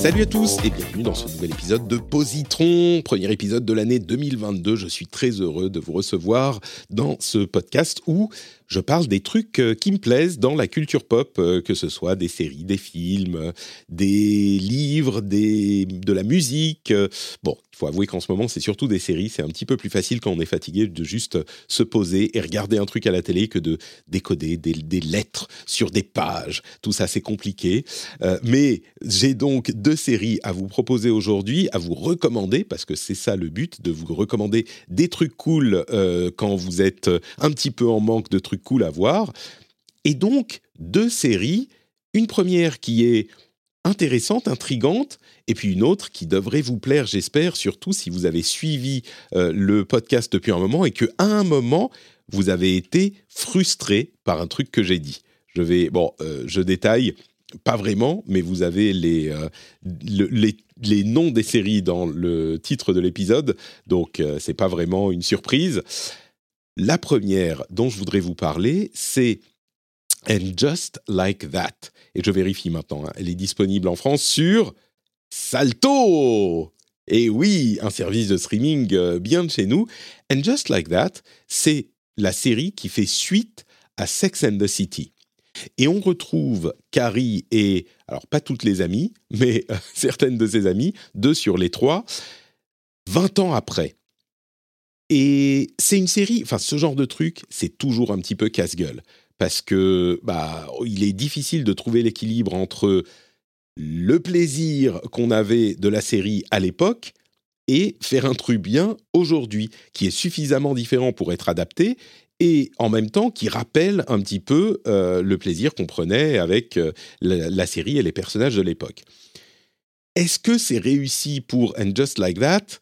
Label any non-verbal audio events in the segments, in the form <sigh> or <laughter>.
Salut à tous et bienvenue dans ce nouvel épisode de Positron, premier épisode de l'année 2022. Je suis très heureux de vous recevoir dans ce podcast où je parle des trucs euh, qui me plaisent dans la culture pop, euh, que ce soit des séries, des films, euh, des livres, des, de la musique. Bon, il faut avouer qu'en ce moment, c'est surtout des séries. C'est un petit peu plus facile quand on est fatigué de juste se poser et regarder un truc à la télé que de décoder des, des lettres sur des pages. Tout ça, c'est compliqué. mais j'ai donc deux séries à vous proposer aujourd'hui, à vous recommander, parce que c'est ça le but, de vous recommander des trucs cool quand vous êtes un petit peu en manque de trucs cool à voir. Et donc, deux séries. Une première qui est intéressante, intrigante, et puis une autre qui devrait vous plaire, j'espère, surtout si vous avez suivi euh, le podcast depuis un moment et que à un moment vous avez été frustré par un truc que j'ai dit. Je vais, bon, euh, je détaille pas vraiment, mais vous avez les, euh, les, les, noms des séries dans le titre de l'épisode, donc c'est pas vraiment une surprise. La première dont je voudrais vous parler, c'est And Just Like That. Et je vérifie maintenant, hein. elle est disponible en France sur Salto. Et oui, un service de streaming euh, bien de chez nous. And Just Like That, c'est la série qui fait suite à Sex and the City. Et on retrouve Carrie et, alors pas toutes les amies, mais euh, <laughs> certaines de ses amies, deux sur les trois, 20 ans après. Et c'est une série, enfin ce genre de truc, c'est toujours un petit peu casse-gueule parce que bah il est difficile de trouver l'équilibre entre le plaisir qu'on avait de la série à l'époque et faire un truc bien aujourd'hui qui est suffisamment différent pour être adapté et en même temps qui rappelle un petit peu euh, le plaisir qu'on prenait avec euh, la, la, série et les personnages de l'époque. Est-ce que c'est réussi pour And Just Like That?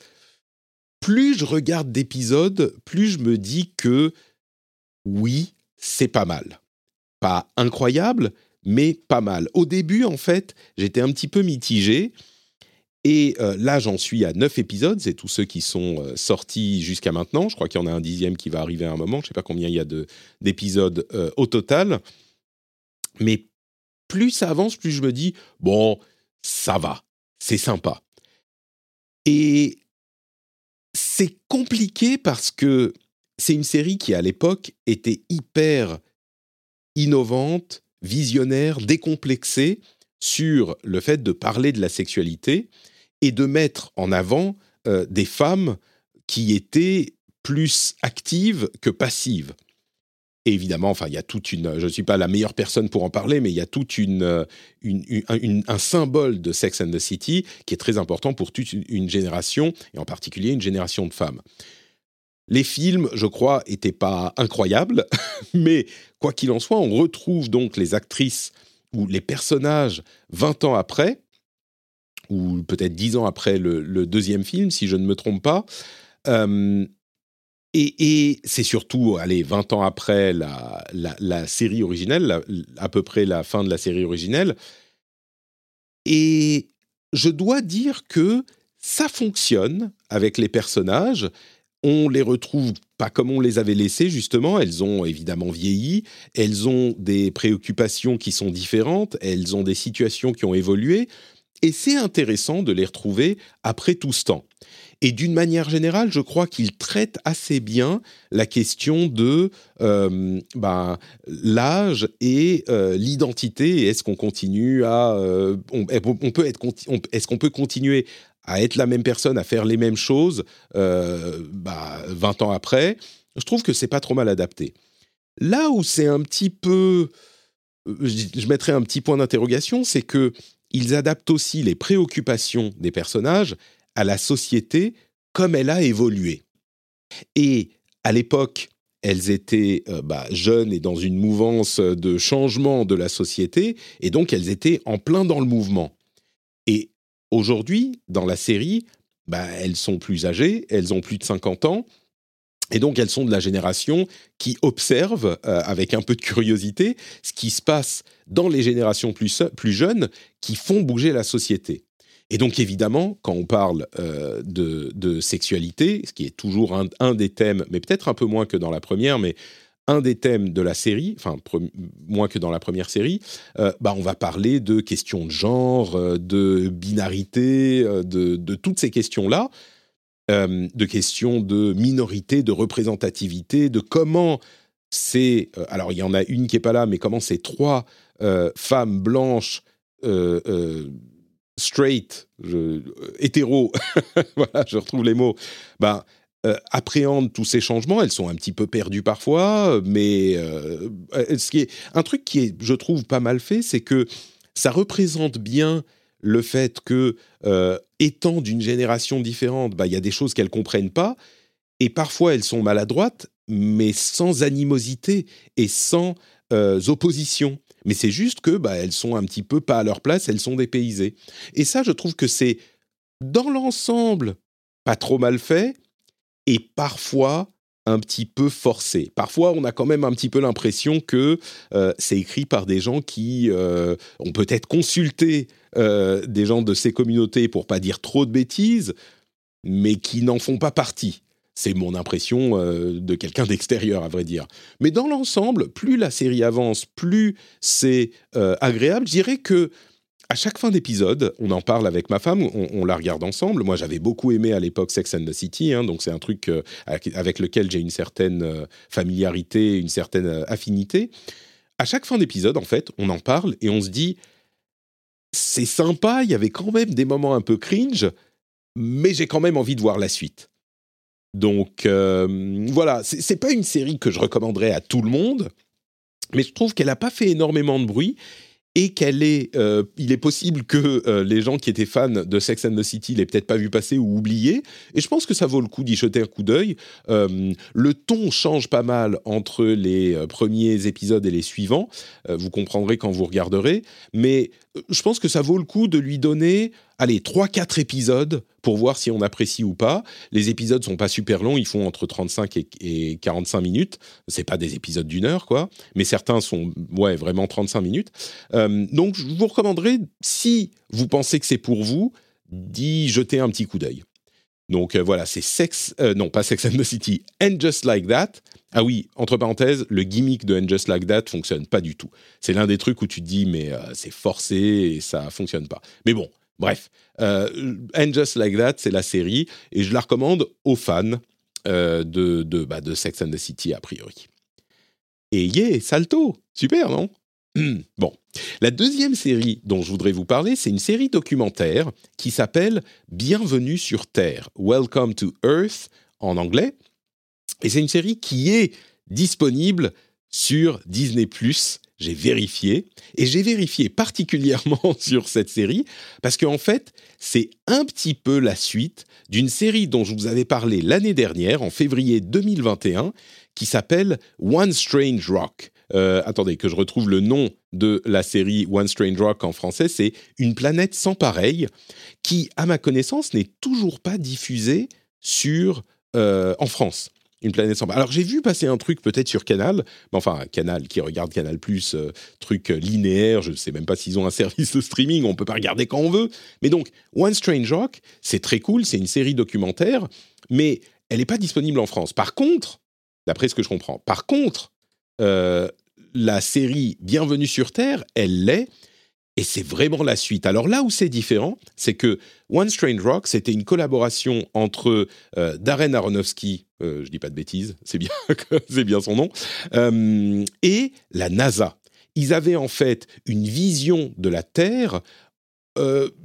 Plus je regarde d'épisodes, plus je me dis que oui, c'est pas mal. Pas incroyable, mais pas mal. Au début, en fait, j'étais un petit peu mitigé. Et euh, là, j'en suis à neuf épisodes. C'est tous ceux qui sont euh, sortis jusqu'à maintenant. Je crois qu'il y en a un dixième qui va arriver à un moment. Je ne sais pas combien il y a d'épisodes euh, au total. Mais plus ça avance, plus je me dis, bon, ça va. C'est sympa. Et c'est compliqué parce que c'est une série qui, à l'époque, était hyper innovante, visionnaire, décomplexée sur le fait de parler de la sexualité et de mettre en avant euh, des femmes qui étaient plus actives que passives évidemment, enfin, il y a toute une. Je ne suis pas la meilleure personne pour en parler, mais il y a toute une, euh, un symbole de Sex and the City qui est très important pour toute une génération, et en particulier une génération de femmes. Les films, je crois, n'étaient pas incroyables, <laughs> mais quoi qu'il en soit, on retrouve donc les actrices ou les personnages 20 ans après, ou peut-être 10 ans après le, deuxième film, si je ne me trompe pas. Euh, et, c'est surtout, allez, 20 ans après la, série originelle, à peu près la fin de la série originelle. Et je dois dire que ça fonctionne avec les personnages. On les retrouve pas comme on les avait laissés, justement. Elles ont évidemment vieilli. Elles ont des préoccupations qui sont différentes. Elles ont des situations qui ont évolué. Et c'est intéressant de les retrouver après tout ce temps. Et d'une manière générale, je crois qu'il traite assez bien la question de euh, ben, l'âge et euh, l'identité. Est-ce qu'on continue à, euh, on, peut est-ce qu'on peut continuer à être la même personne, à faire les mêmes choses, bah, 20 ans après? Je trouve que c'est pas trop mal adapté. Là où c'est un petit peu, je mettrais un petit point d'interrogation, c'est que ils adaptent aussi les préoccupations des personnages à la société comme elle a évolué. Et à l'époque, elles étaient euh, bah, jeunes et dans une mouvance de changement de la société, et donc elles étaient en plein dans le mouvement. Et aujourd'hui, dans la série, bah, elles sont plus âgées, elles ont plus de 50 ans, et donc elles sont de la génération qui observe euh, avec un peu de curiosité ce qui se passe dans les générations plus, plus jeunes qui font bouger la société. Et donc évidemment, quand on parle euh, de, sexualité, ce qui est toujours un, des thèmes, mais peut-être un peu moins que dans la première, mais un des thèmes de la série, enfin moins que dans la première série, euh, bah on va parler de questions de genre, euh, de binarité, de, toutes ces questions-là, de questions de minorité, de représentativité, de comment c'est... alors il y en a une qui est pas là, mais comment ces trois femmes blanches straight, je, hétéro, <laughs> voilà, je retrouve les mots, ben, euh, appréhendent tous ces changements. Elles sont un petit peu perdues parfois, mais euh, ce qui est un truc qui est, je trouve, pas mal fait, c'est que ça représente bien le fait que, euh, étant d'une génération différente, ben, il y a des choses qu'elles comprennent pas, et parfois elles sont maladroites, mais sans animosité et sans opposition mais c'est juste que bah, elles sont un petit peu pas à leur place, elles sont dépaysées. Et ça, je trouve que c'est dans l'ensemble pas trop mal fait et parfois un petit peu forcé. Parfois, on a quand même un petit peu l'impression que euh, c'est écrit par des gens qui euh, ont peut-être consulté euh, des gens de ces communautés pour pas dire trop de bêtises, mais qui n'en font pas partie. C'est mon impression euh, de quelqu'un d'extérieur, à vrai dire. Mais dans l'ensemble, plus la série avance, plus c'est euh, agréable. Je dirais que à chaque fin d'épisode, on en parle avec ma femme, on, la regarde ensemble. Moi, j'avais beaucoup aimé à l'époque Sex and the City, hein, donc c'est un truc euh, avec lequel j'ai une certaine familiarité, une certaine affinité. À chaque fin d'épisode, en fait, on en parle et on se dit, c'est sympa, il y avait quand même des moments un peu cringe, mais j'ai quand même envie de voir la suite. Donc euh, voilà, c'est pas une série que je recommanderais à tout le monde, mais je trouve qu'elle n'a pas fait énormément de bruit et qu'elle est, euh, il est possible que euh, les gens qui étaient fans de Sex and the City l'aient peut-être pas vu passer ou oublié. Et je pense que ça vaut le coup d'y jeter un coup d'œil. le ton change pas mal entre les premiers épisodes et les suivants. vous comprendrez quand vous regarderez. Mais je pense que ça vaut le coup de lui donner, allez, 3-4 épisodes pour voir si on apprécie ou pas. Les épisodes sont pas super longs, ils font entre 35 et, 45 minutes. C'est pas des épisodes d'une heure, quoi. Mais certains sont, ouais, vraiment 35 minutes. Euh, donc, je vous recommanderais, si vous pensez que c'est pour vous, d'y jeter un petit coup d'œil. Donc euh, voilà, c'est Sex, euh, non pas Sex and the City, And Just Like That. Ah oui, entre parenthèses, le gimmick de And Just Like That fonctionne pas du tout. C'est l'un des trucs où tu te dis mais c'est forcé et ça fonctionne pas. Mais bon, Bref, euh, And Just Like That, c'est la série, et je la recommande aux fans euh, de, bah, de, Sex and the City, a priori. Et yeah, salto Super, non? <clears throat> Bon, la deuxième série dont je voudrais vous parler, c'est une série documentaire qui s'appelle Bienvenue sur Terre, Welcome to Earth en anglais. Et c'est une série qui est disponible sur Disney ⁇ j'ai vérifié, et j'ai vérifié particulièrement <laughs> sur cette série, parce qu'en fait, c'est un petit peu la suite d'une série dont je vous avais parlé l'année dernière, en février 2021, qui s'appelle One Strange Rock. Euh, attendez, que je retrouve le nom de la série One Strange Rock en français, c'est Une planète sans pareil, qui, à ma connaissance, n'est toujours pas diffusée sur, euh, en France. Une planète sans Alors j'ai vu passer un truc peut-être sur Canal, mais enfin Canal qui regarde Canal Plus, euh, truc linéaire, je ne sais même pas s'ils ont un <laughs> service de streaming, on peut pas regarder quand on veut. Mais donc One Strange Rock, c'est très cool, c'est une série documentaire, mais elle n'est pas disponible en France. Par contre, d'après ce que je comprends, par contre, euh, la série Bienvenue sur Terre, elle l'est, et c'est vraiment la suite. Alors là où c'est différent, c'est que One Strange Rock, c'était une collaboration entre euh, Darren Aronofsky, euh, je dis pas de bêtises, c'est bien, <laughs> c'est bien son nom, euh, et la NASA. Ils avaient en fait une vision de la Terre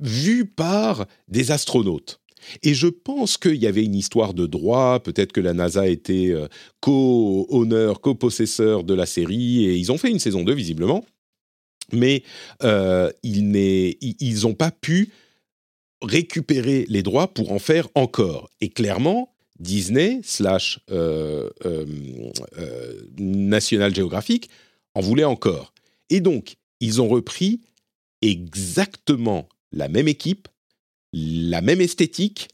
vue par des astronautes. Et je pense qu'il y avait une histoire de droit, peut-être que la NASA était co-honneur, co-possesseur de la série, et ils ont fait une saison 2 visiblement mais euh, ils n'ont pas pu récupérer les droits pour en faire encore. Et clairement, Disney slash National Geographic en voulait encore. Et donc, ils ont repris exactement la même équipe, la même esthétique,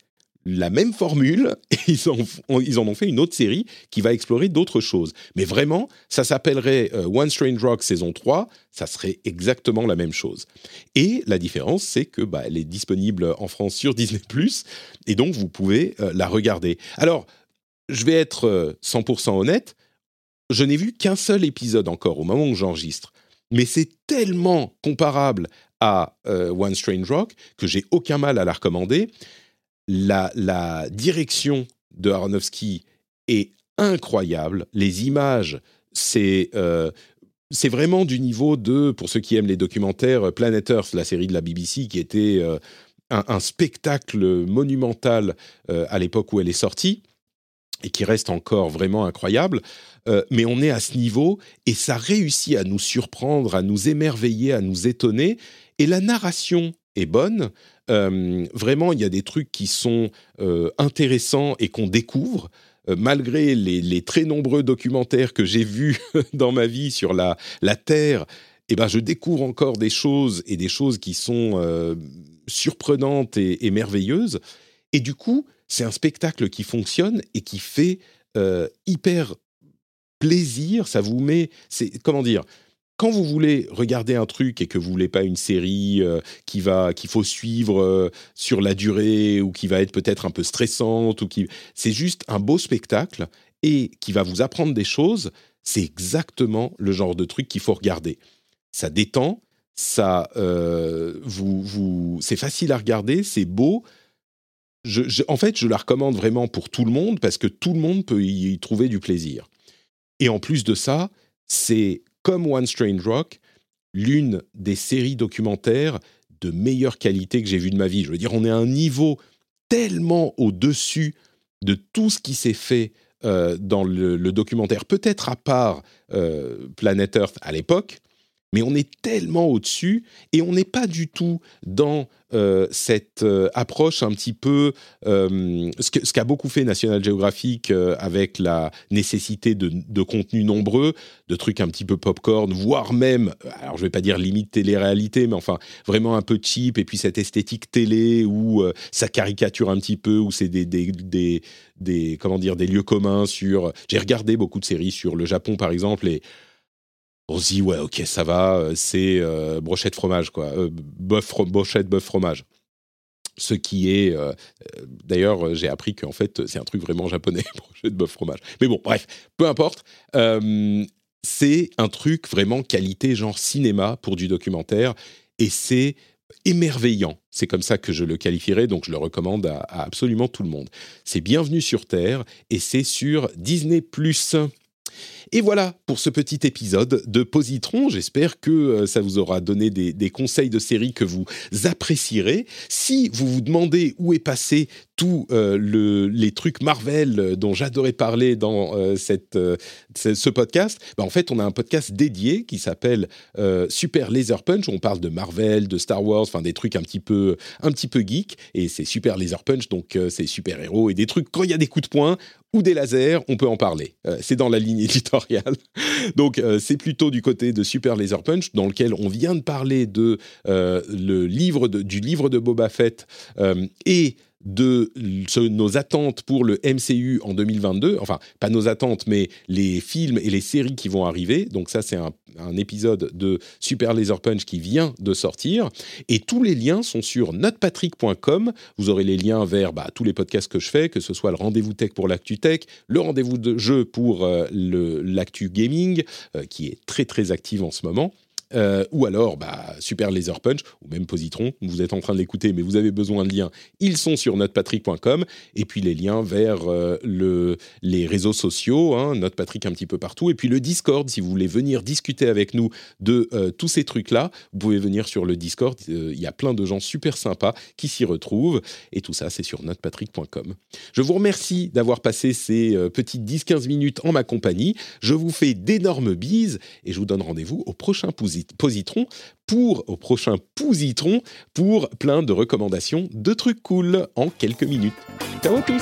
la même formule, <laughs> et ils, en ont fait une autre série qui va explorer d'autres choses. Mais vraiment, ça s'appellerait euh, One Strange Rock saison 3, ça serait exactement la même chose. Et la différence, c'est que bah, elle est disponible en France sur Disney ⁇ et donc vous pouvez euh, la regarder. Alors, je vais être 100% euh, honnête, je n'ai vu qu'un seul épisode encore au moment où j'enregistre, mais c'est tellement comparable à One Strange Rock que j'ai aucun mal à la recommander la, direction de Aronofsky est incroyable. Les images, c'est euh, c'est vraiment du niveau de, pour ceux qui aiment les documentaires, Planet Earth, la série de la BBC, qui était euh, un, spectacle monumental euh, à l'époque où elle est sortie et qui reste encore vraiment incroyable. mais on est à ce niveau et ça réussit à nous surprendre, à nous émerveiller, à nous étonner. Et la narration est bonne. Euh, vraiment, il y a des trucs qui sont euh, intéressants et qu'on découvre. Euh, malgré les, très nombreux documentaires que j'ai vus <laughs> dans ma vie sur la, Terre, eh ben, je découvre encore des choses et des choses qui sont surprenantes et, et, merveilleuses. Et du coup, c'est un spectacle qui fonctionne et qui fait hyper plaisir. Ça vous met, comment dire, quand vous voulez regarder un truc et que vous voulez pas une série euh, qui va qu'il faut suivre euh, sur la durée ou qui va être peut-être un peu stressante ou qui c'est juste un beau spectacle et qui va vous apprendre des choses, c'est exactement le genre de truc qu'il faut regarder. Ça détend, ça euh, vous vous c'est facile à regarder, c'est beau. en fait, je la recommande vraiment pour tout le monde parce que tout le monde peut y trouver du plaisir. Et en plus de ça, c'est comme One Strange Rock, l'une des séries documentaires de meilleure qualité que j'ai vues de ma vie. Je veux dire, on est à un niveau tellement au-dessus de tout ce qui s'est fait euh, dans le, documentaire, peut-être à part euh, Planet Earth à l'époque, mais on est tellement au-dessus et on n'est pas du tout dans euh, cette euh, approche un petit peu euh, ce qu'a beaucoup fait National Geographic avec la nécessité de, de contenus nombreux, de trucs un petit peu popcorn, voire même, alors je vais pas dire limite télé-réalité, mais enfin vraiment un peu cheap et puis cette esthétique télé où ça caricature un petit peu, où c'est des, des, des, des, comment dire des lieux communs sur. J'ai regardé beaucoup de séries sur le Japon par exemple et on se dit ouais ok ça va euh, c'est euh, brochette fromage quoi. Euh, brochette bœuf fromage. Ce qui est d'ailleurs j'ai appris qu'en fait c'est un truc vraiment japonais <laughs> brochette bœuf fromage. Mais bon bref peu importe. C'est un truc vraiment qualité genre cinéma pour du documentaire. Et c'est émerveillant. C'est comme ça que je le qualifierais, donc je le recommande à, à absolument tout le monde. C'est Bienvenue sur Terre et c'est sur Disney ⁇ et voilà pour ce petit épisode de Positron. J'espère que euh, ça vous aura donné des, conseils de série que vous apprécierez. Si vous vous demandez où est passé tous euh, les trucs Marvel dont j'adorais parler dans euh, cette, ce podcast, bah, en fait, on a un podcast dédié qui s'appelle Super Laser Punch. On parle de Marvel, de Star Wars, enfin des trucs un petit peu, un petit peu geek. Et c'est Super Laser Punch, donc c'est super héros et des trucs quand il y a des coups de poing ou des lasers, on peut en parler. c'est dans la ligne éditoriale Donc euh, c'est plutôt du côté de Super Laser Punch, dans lequel on vient de parler euh, du livre de Boba Fett euh, et de nos attentes pour le MCU en 2022, enfin pas nos attentes, mais les films et les séries qui vont arriver. Donc ça, c'est un, épisode de Super Laser Punch qui vient de sortir. Et tous les liens sont sur notrepatrick.com. Vous aurez les liens vers bah, tous les podcasts que je fais, que ce soit le rendez-vous tech pour l'actu tech, le rendez-vous de jeu pour euh, l'actu gaming, euh, qui est très très active en ce moment. Euh, ou alors bah, Super Laser Punch, ou même Positron, vous êtes en train de l'écouter, mais vous avez besoin de liens, ils sont sur notrepatrick.com, et puis les liens vers euh, le, les réseaux sociaux, hein, Notrepatrick un petit peu partout, et puis le Discord, si vous voulez venir discuter avec nous de euh, tous ces trucs-là, vous pouvez venir sur le Discord, il y a plein de gens super sympas qui s'y retrouvent, et tout ça c'est sur notrepatrick.com. Je vous remercie d'avoir passé ces petites 10-15 minutes en ma compagnie, je vous fais d'énormes bises, et je vous donne rendez-vous au prochain Pousi Positron pour au prochain Positron pour plein de recommandations de trucs cool en quelques minutes. Ciao à tous